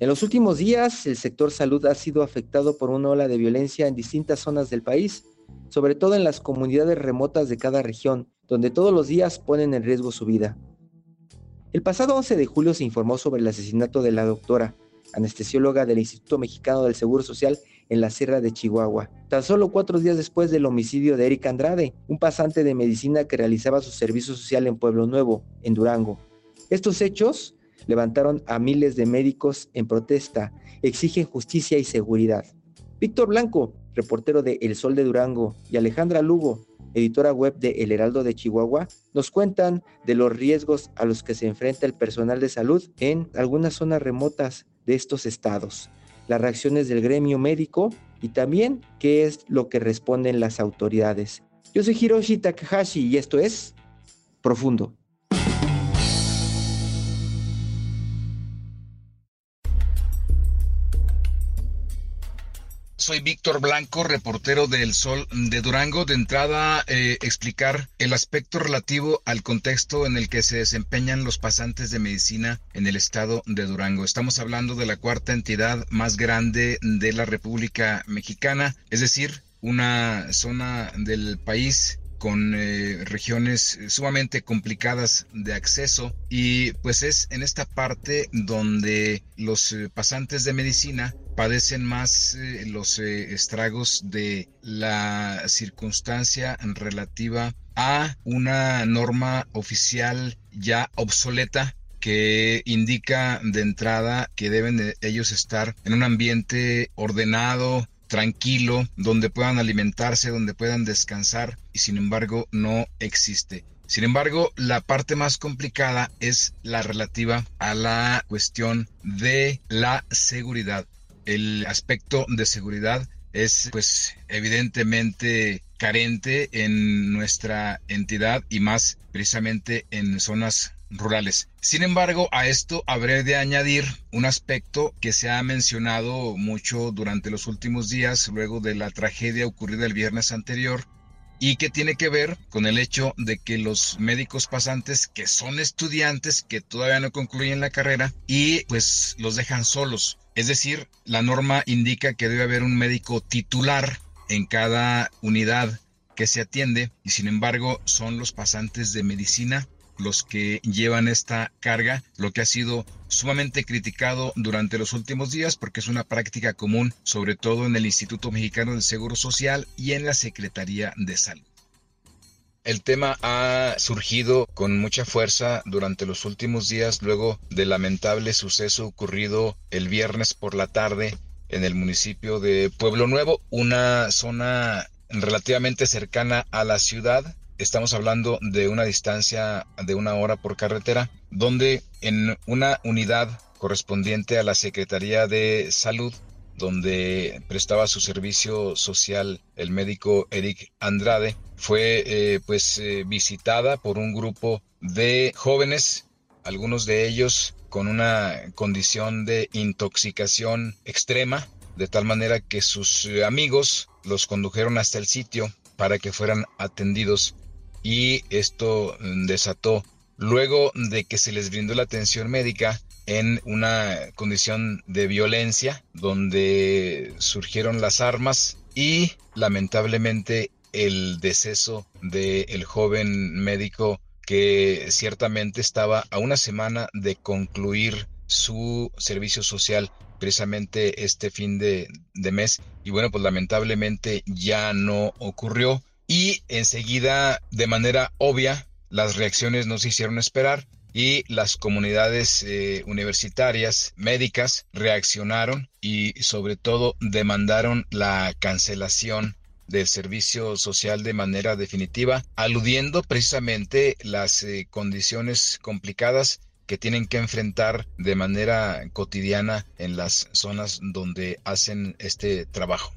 En los últimos días, el sector salud ha sido afectado por una ola de violencia en distintas zonas del país, sobre todo en las comunidades remotas de cada región, donde todos los días ponen en riesgo su vida. El pasado 11 de julio se informó sobre el asesinato de la doctora, anestesióloga del Instituto Mexicano del Seguro Social en la Sierra de Chihuahua, tan solo cuatro días después del homicidio de Erika Andrade, un pasante de medicina que realizaba su servicio social en Pueblo Nuevo, en Durango. Estos hechos levantaron a miles de médicos en protesta, exigen justicia y seguridad. Víctor Blanco, reportero de El Sol de Durango, y Alejandra Lugo, editora web de El Heraldo de Chihuahua, nos cuentan de los riesgos a los que se enfrenta el personal de salud en algunas zonas remotas de estos estados, las reacciones del gremio médico y también qué es lo que responden las autoridades. Yo soy Hiroshi Takahashi y esto es Profundo. Soy Víctor Blanco, reportero del Sol de Durango. De entrada, eh, explicar el aspecto relativo al contexto en el que se desempeñan los pasantes de medicina en el estado de Durango. Estamos hablando de la cuarta entidad más grande de la República Mexicana, es decir, una zona del país con eh, regiones sumamente complicadas de acceso y pues es en esta parte donde los eh, pasantes de medicina padecen más eh, los estragos de la circunstancia relativa a una norma oficial ya obsoleta que indica de entrada que deben ellos estar en un ambiente ordenado, tranquilo, donde puedan alimentarse, donde puedan descansar y sin embargo no existe. Sin embargo, la parte más complicada es la relativa a la cuestión de la seguridad. El aspecto de seguridad es pues evidentemente carente en nuestra entidad y más precisamente en zonas rurales. Sin embargo, a esto habré de añadir un aspecto que se ha mencionado mucho durante los últimos días, luego de la tragedia ocurrida el viernes anterior, y que tiene que ver con el hecho de que los médicos pasantes que son estudiantes, que todavía no concluyen la carrera, y pues los dejan solos. Es decir, la norma indica que debe haber un médico titular en cada unidad que se atiende, y sin embargo son los pasantes de medicina los que llevan esta carga, lo que ha sido sumamente criticado durante los últimos días porque es una práctica común, sobre todo en el Instituto Mexicano del Seguro Social y en la Secretaría de Salud. El tema ha surgido con mucha fuerza durante los últimos días luego del lamentable suceso ocurrido el viernes por la tarde en el municipio de Pueblo Nuevo, una zona relativamente cercana a la ciudad estamos hablando de una distancia de una hora por carretera, donde en una unidad correspondiente a la Secretaría de Salud, donde prestaba su servicio social el médico Eric Andrade, fue eh, pues eh, visitada por un grupo de jóvenes, algunos de ellos con una condición de intoxicación extrema, de tal manera que sus amigos los condujeron hasta el sitio para que fueran atendidos y esto mm, desató. Luego de que se les brindó la atención médica en una condición de violencia donde surgieron las armas y lamentablemente el deceso del joven médico que ciertamente estaba a una semana de concluir su servicio social precisamente este fin de, de mes. Y bueno pues lamentablemente ya no ocurrió y enseguida, de manera obvia, las reacciones no se hicieron esperar y las comunidades eh, universitarias médicas reaccionaron y sobre todo demandaron la cancelación del servicio social de manera definitiva, aludiendo precisamente las eh, condiciones complicadas que tienen que enfrentar de manera cotidiana en las zonas donde hacen este trabajo.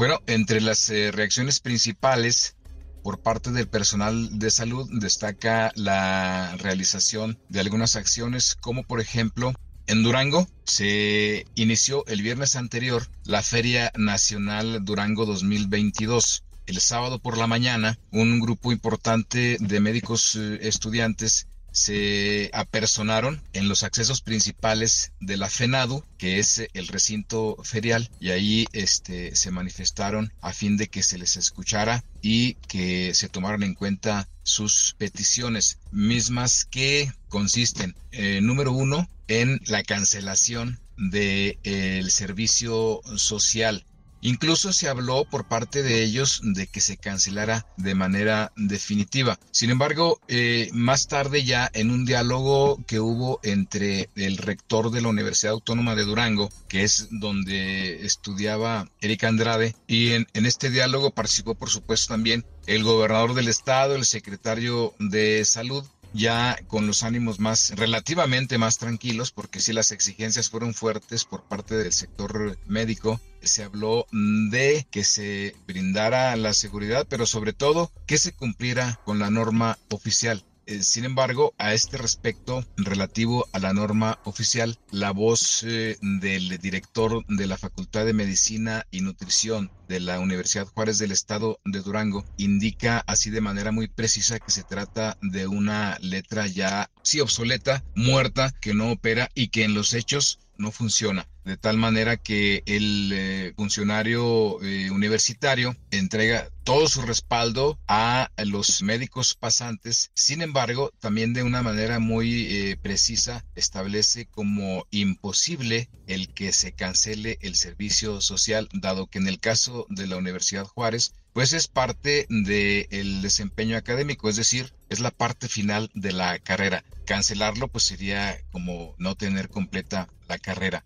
Bueno, entre las eh, reacciones principales por parte del personal de salud destaca la realización de algunas acciones como por ejemplo en Durango se inició el viernes anterior la Feria Nacional Durango 2022. El sábado por la mañana, un grupo importante de médicos eh, estudiantes se apersonaron en los accesos principales de la FENADU, que es el recinto ferial, y ahí este, se manifestaron a fin de que se les escuchara y que se tomaran en cuenta sus peticiones, mismas que consisten, eh, número uno, en la cancelación del el servicio social Incluso se habló por parte de ellos de que se cancelara de manera definitiva. Sin embargo, eh, más tarde ya en un diálogo que hubo entre el rector de la Universidad Autónoma de Durango, que es donde estudiaba Erika Andrade, y en, en este diálogo participó por supuesto también el gobernador del estado, el secretario de salud, ya con los ánimos más relativamente más tranquilos, porque si las exigencias fueron fuertes por parte del sector médico, se habló de que se brindara la seguridad, pero sobre todo que se cumpliera con la norma oficial. Eh, sin embargo, a este respecto, relativo a la norma oficial, la voz eh, del director de la Facultad de Medicina y Nutrición de la Universidad Juárez del Estado de Durango indica así de manera muy precisa que se trata de una letra ya, sí, obsoleta, muerta, que no opera y que en los hechos no funciona de tal manera que el eh, funcionario eh, universitario entrega todo su respaldo a los médicos pasantes. Sin embargo, también de una manera muy eh, precisa establece como imposible el que se cancele el servicio social, dado que en el caso de la Universidad Juárez, pues es parte del desempeño académico, es decir, es la parte final de la carrera. Cancelarlo pues sería como no tener completa la carrera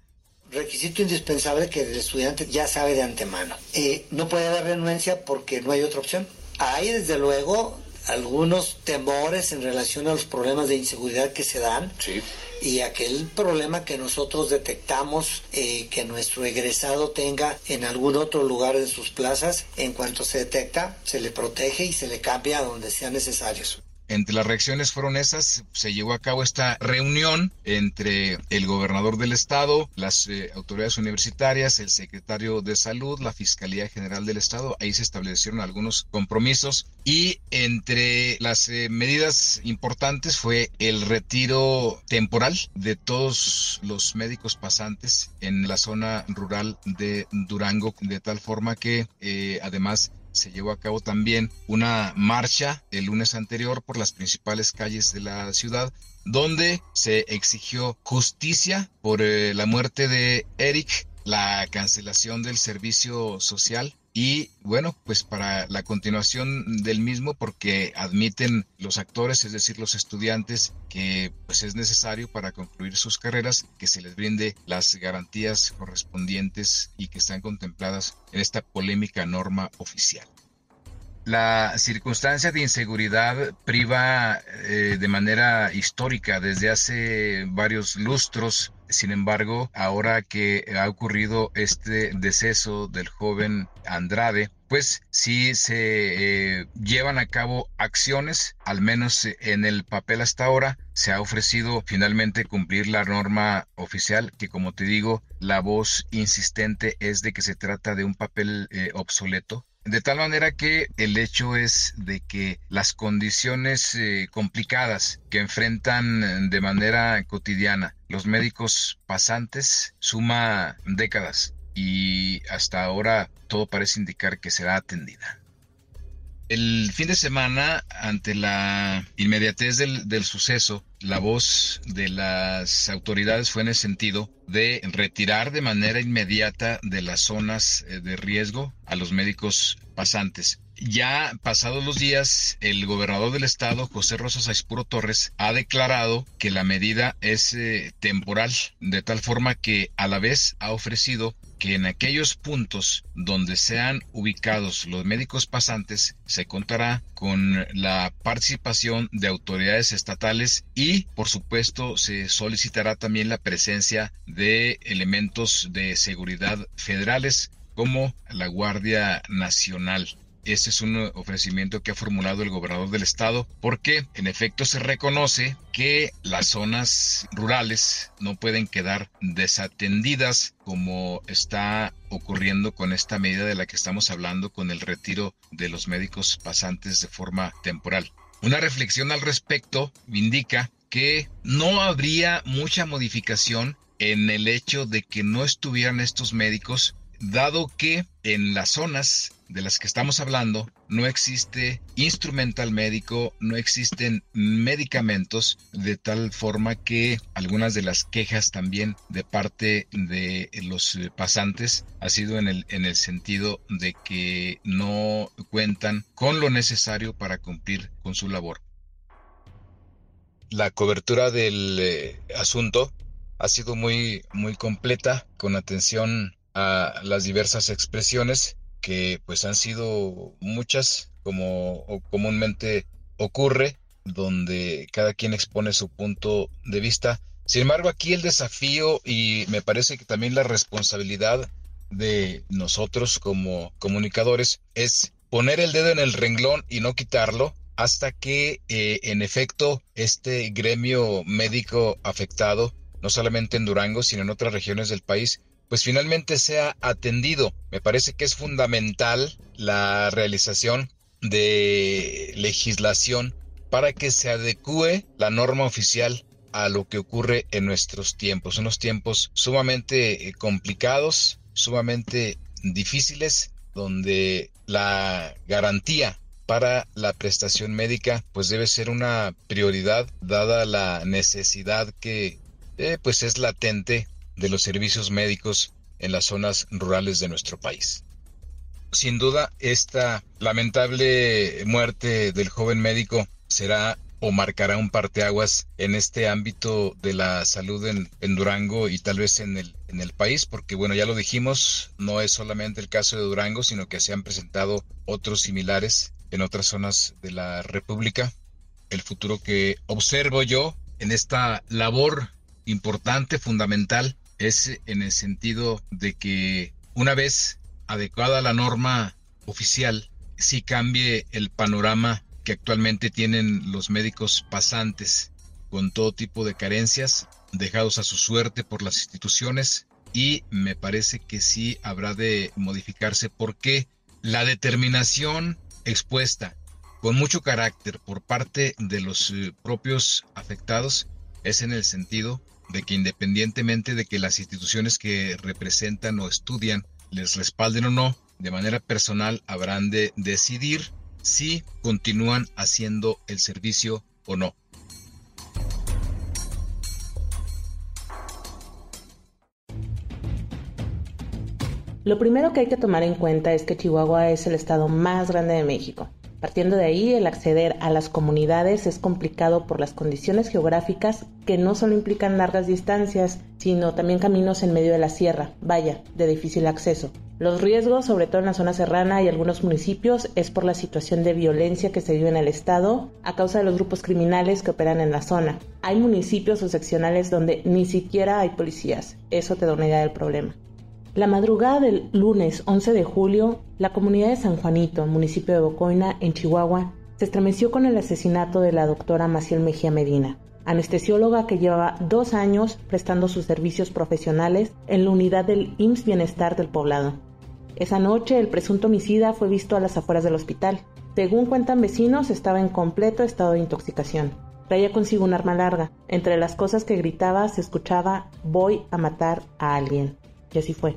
requisito indispensable que el estudiante ya sabe de antemano. Eh, no puede haber renuencia porque no hay otra opción. Hay desde luego algunos temores en relación a los problemas de inseguridad que se dan y aquel problema que nosotros detectamos eh, que nuestro egresado tenga en algún otro lugar de sus plazas, en cuanto se detecta, se le protege y se le cambia a donde sea necesario. Entre las reacciones fueron esas, se llevó a cabo esta reunión entre el gobernador del estado, las eh, autoridades universitarias, el secretario de salud, la Fiscalía General del Estado, ahí se establecieron algunos compromisos y entre las eh, medidas importantes fue el retiro temporal de todos los médicos pasantes en la zona rural de Durango, de tal forma que eh, además se llevó a cabo también una marcha el lunes anterior por las principales calles de la ciudad donde se exigió justicia por eh, la muerte de Eric, la cancelación del servicio social y bueno, pues para la continuación del mismo, porque admiten los actores, es decir, los estudiantes, que pues es necesario para concluir sus carreras que se les brinde las garantías correspondientes y que están contempladas en esta polémica norma oficial. La circunstancia de inseguridad priva eh, de manera histórica desde hace varios lustros. Sin embargo, ahora que ha ocurrido este deceso del joven Andrade, pues sí se eh, llevan a cabo acciones, al menos en el papel hasta ahora, se ha ofrecido finalmente cumplir la norma oficial, que como te digo, la voz insistente es de que se trata de un papel eh, obsoleto, de tal manera que el hecho es de que las condiciones eh, complicadas que enfrentan de manera cotidiana los médicos pasantes suma décadas y hasta ahora todo parece indicar que será atendida. El fin de semana, ante la inmediatez del, del suceso, la voz de las autoridades fue en el sentido de retirar de manera inmediata de las zonas eh, de riesgo a los médicos pasantes. Ya pasados los días, el gobernador del estado, José Rosas Aispuro Torres, ha declarado que la medida es eh, temporal, de tal forma que a la vez ha ofrecido que en aquellos puntos donde sean ubicados los médicos pasantes se contará con la participación de autoridades estatales y por supuesto se solicitará también la presencia de elementos de seguridad federales como la Guardia Nacional. Este es un ofrecimiento que ha formulado el gobernador del estado porque en efecto se reconoce que las zonas rurales no pueden quedar desatendidas como está ocurriendo con esta medida de la que estamos hablando con el retiro de los médicos pasantes de forma temporal. Una reflexión al respecto indica que no habría mucha modificación en el hecho de que no estuvieran estos médicos dado que en las zonas de las que estamos hablando no existe instrumental médico, no existen medicamentos, de tal forma que algunas de las quejas también de parte de los pasantes ha sido en el, en el sentido de que no cuentan con lo necesario para cumplir con su labor. La cobertura del eh, asunto ha sido muy, muy completa, con atención a las diversas expresiones que pues han sido muchas como comúnmente ocurre donde cada quien expone su punto de vista. Sin embargo, aquí el desafío y me parece que también la responsabilidad de nosotros como comunicadores es poner el dedo en el renglón y no quitarlo hasta que eh, en efecto este gremio médico afectado, no solamente en Durango, sino en otras regiones del país, pues finalmente sea atendido. Me parece que es fundamental la realización de legislación para que se adecue la norma oficial a lo que ocurre en nuestros tiempos, unos tiempos sumamente eh, complicados, sumamente difíciles, donde la garantía para la prestación médica pues debe ser una prioridad dada la necesidad que eh, pues es latente de los servicios médicos en las zonas rurales de nuestro país. Sin duda, esta lamentable muerte del joven médico será o marcará un parteaguas en este ámbito de la salud en, Durango y tal vez en el, en el país, porque bueno, ya lo dijimos, no es solamente el caso de Durango, sino que se han presentado otros similares en otras zonas de la República. El futuro que observo yo en esta labor importante, fundamental, es en el sentido de que una vez adecuada la norma oficial, sí cambie el panorama que actualmente tienen los médicos pasantes con todo tipo de carencias, dejados a su suerte por las instituciones y me parece que sí habrá de modificarse porque la determinación expuesta con mucho carácter por parte de los eh, propios afectados es en el sentido de que independientemente de que las instituciones que representan o estudian les respalden o no, de manera personal habrán de decidir si continúan haciendo el servicio o no. Lo primero que hay que tomar en cuenta es que Chihuahua es el estado más grande de México. Partiendo de ahí, el acceder a las comunidades es complicado por las condiciones geográficas que no solo implican largas distancias, sino también caminos en medio de la sierra, vaya, de difícil acceso. Los riesgos, sobre todo en la zona serrana y algunos municipios, es por la situación de violencia que se vive en el estado a causa de los grupos criminales que operan en la zona. Hay municipios o seccionales donde ni siquiera hay policías. Eso te da una idea del problema. La madrugada del lunes 11 de julio, la comunidad de San Juanito, municipio de Bocoina, en Chihuahua, se estremeció con el asesinato de la doctora Maciel Mejía Medina, anestesióloga que llevaba dos años prestando sus servicios profesionales en la unidad del IMSS Bienestar del poblado. Esa noche, el presunto homicida fue visto a las afueras del hospital. Según cuentan vecinos, estaba en completo estado de intoxicación. Traía consigo un arma larga. Entre las cosas que gritaba se escuchaba voy a matar a alguien. Y así fue.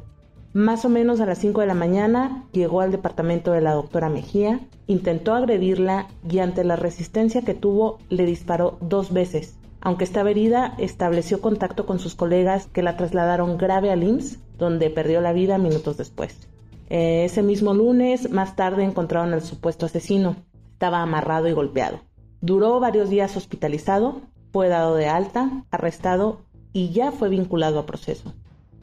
Más o menos a las 5 de la mañana llegó al departamento de la doctora Mejía, intentó agredirla y ante la resistencia que tuvo le disparó dos veces. Aunque estaba herida, estableció contacto con sus colegas que la trasladaron grave al IMSS, donde perdió la vida minutos después. Eh, ese mismo lunes, más tarde, encontraron al supuesto asesino. Estaba amarrado y golpeado. Duró varios días hospitalizado, fue dado de alta, arrestado y ya fue vinculado a proceso.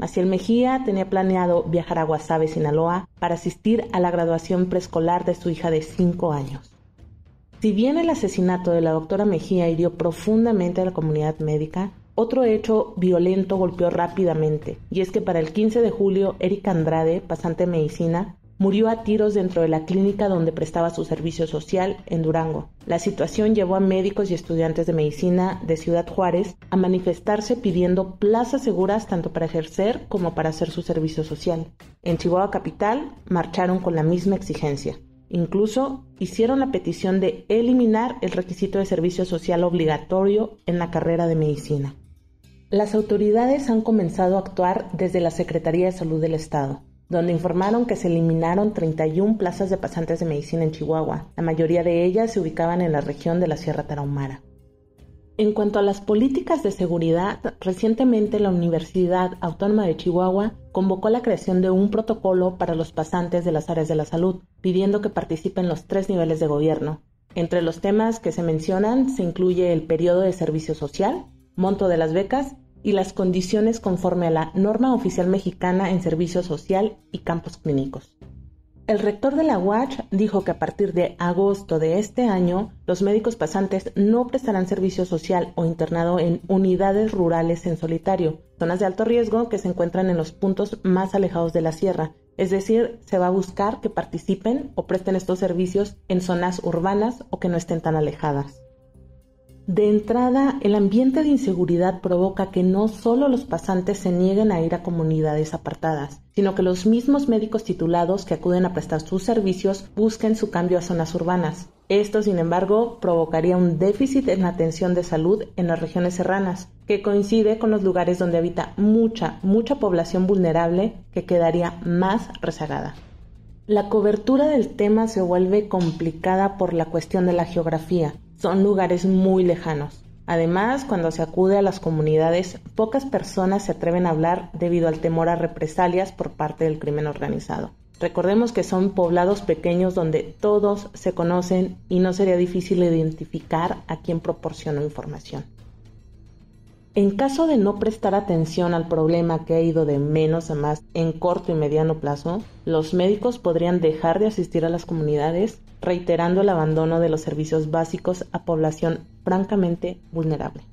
Maciel Mejía tenía planeado viajar a Guasave, Sinaloa, para asistir a la graduación preescolar de su hija de 5 años. Si bien el asesinato de la doctora Mejía hirió profundamente a la comunidad médica, otro hecho violento golpeó rápidamente, y es que para el 15 de julio, Erika Andrade, pasante de medicina, murió a tiros dentro de la clínica donde prestaba su servicio social en Durango. La situación llevó a médicos y estudiantes de medicina de Ciudad Juárez a manifestarse pidiendo plazas seguras tanto para ejercer como para hacer su servicio social. En Chihuahua Capital marcharon con la misma exigencia. Incluso hicieron la petición de eliminar el requisito de servicio social obligatorio en la carrera de medicina. Las autoridades han comenzado a actuar desde la Secretaría de Salud del Estado, donde informaron que se eliminaron 31 plazas de pasantes de medicina en Chihuahua. La mayoría de ellas se ubicaban en la región de la Sierra Tarahumara. En cuanto a las políticas de seguridad, recientemente la Universidad Autónoma de Chihuahua convocó la creación de un protocolo para los pasantes de las áreas de la salud, pidiendo que participen los tres niveles de gobierno. Entre los temas que se mencionan se incluye el periodo de servicio social, monto de las becas y las condiciones conforme a la norma oficial mexicana en servicio social y campos clínicos. El rector de la UACH dijo que a partir de agosto de este año, los médicos pasantes no prestarán servicio social o internado en unidades rurales en solitario, zonas de alto riesgo que se encuentran en los puntos más alejados de la sierra. Es decir, se va a buscar que participen o presten estos servicios en zonas urbanas o que no estén tan alejadas. De entrada, el ambiente de inseguridad provoca que no solo los pasantes se nieguen a ir a comunidades apartadas, sino que los mismos médicos titulados que acuden a prestar sus servicios busquen su cambio a zonas urbanas. Esto, sin embargo, provocaría un déficit en la atención de salud en las regiones serranas, que coincide con los lugares donde habita mucha, mucha población vulnerable que quedaría más rezagada. La cobertura del tema se vuelve complicada por la cuestión de la geografía, son lugares muy lejanos. Además, cuando se acude a las comunidades, pocas personas se atreven a hablar debido al temor a represalias por parte del crimen organizado. Recordemos que son poblados pequeños donde todos se conocen y no sería difícil identificar a quién proporcionó información. En caso de no prestar atención al problema que ha ido de menos a más en corto y mediano plazo, los médicos podrían dejar de asistir a las comunidades, reiterando el abandono de los servicios básicos a población francamente vulnerable.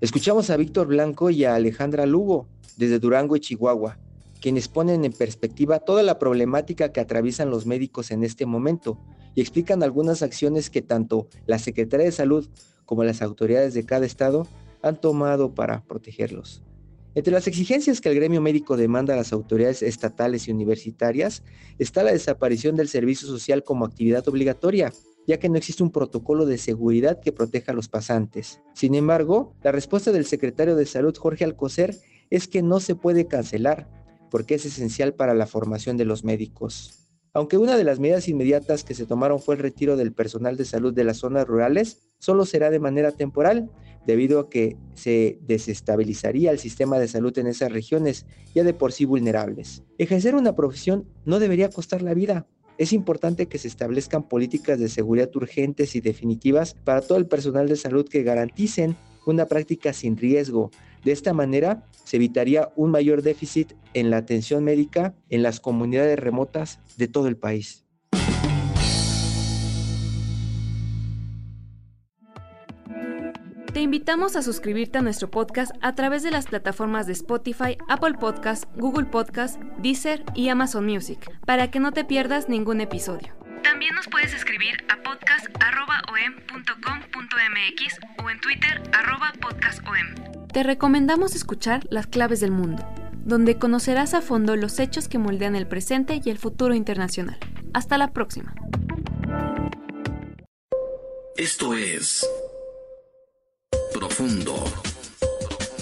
Escuchamos a Víctor Blanco y a Alejandra Lugo desde Durango y Chihuahua, quienes ponen en perspectiva toda la problemática que atraviesan los médicos en este momento y explican algunas acciones que tanto la Secretaría de Salud como las autoridades de cada estado han tomado para protegerlos. Entre las exigencias que el gremio médico demanda a las autoridades estatales y universitarias está la desaparición del servicio social como actividad obligatoria, ya que no existe un protocolo de seguridad que proteja a los pasantes. Sin embargo, la respuesta del secretario de Salud, Jorge Alcocer, es que no se puede cancelar, porque es esencial para la formación de los médicos. Aunque una de las medidas inmediatas que se tomaron fue el retiro del personal de salud de las zonas rurales, solo será de manera temporal, debido a que se desestabilizaría el sistema de salud en esas regiones ya de por sí vulnerables. Ejercer una profesión no debería costar la vida, es importante que se establezcan políticas de seguridad urgentes y definitivas para todo el personal de salud que garanticen una práctica sin riesgo. De esta manera se evitaría un mayor déficit en la atención médica en las comunidades remotas de todo el país. Te invitamos a suscribirte a nuestro podcast a través de las plataformas de Spotify, Apple Podcast, Google Podcast, Deezer y Amazon Music, para que no te pierdas ningún episodio. También nos puedes escribir a podcast.om.com.mx o en Twitter podcastom. Te recomendamos escuchar Las Claves del Mundo, donde conocerás a fondo los hechos que moldean el presente y el futuro internacional. Hasta la próxima. Esto es Profundo.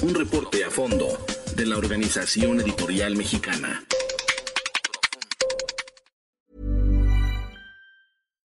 Un reporte a fondo de la Organización Editorial Mexicana.